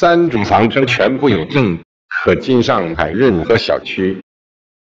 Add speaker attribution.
Speaker 1: 三种房车全部有证可进上海任何小区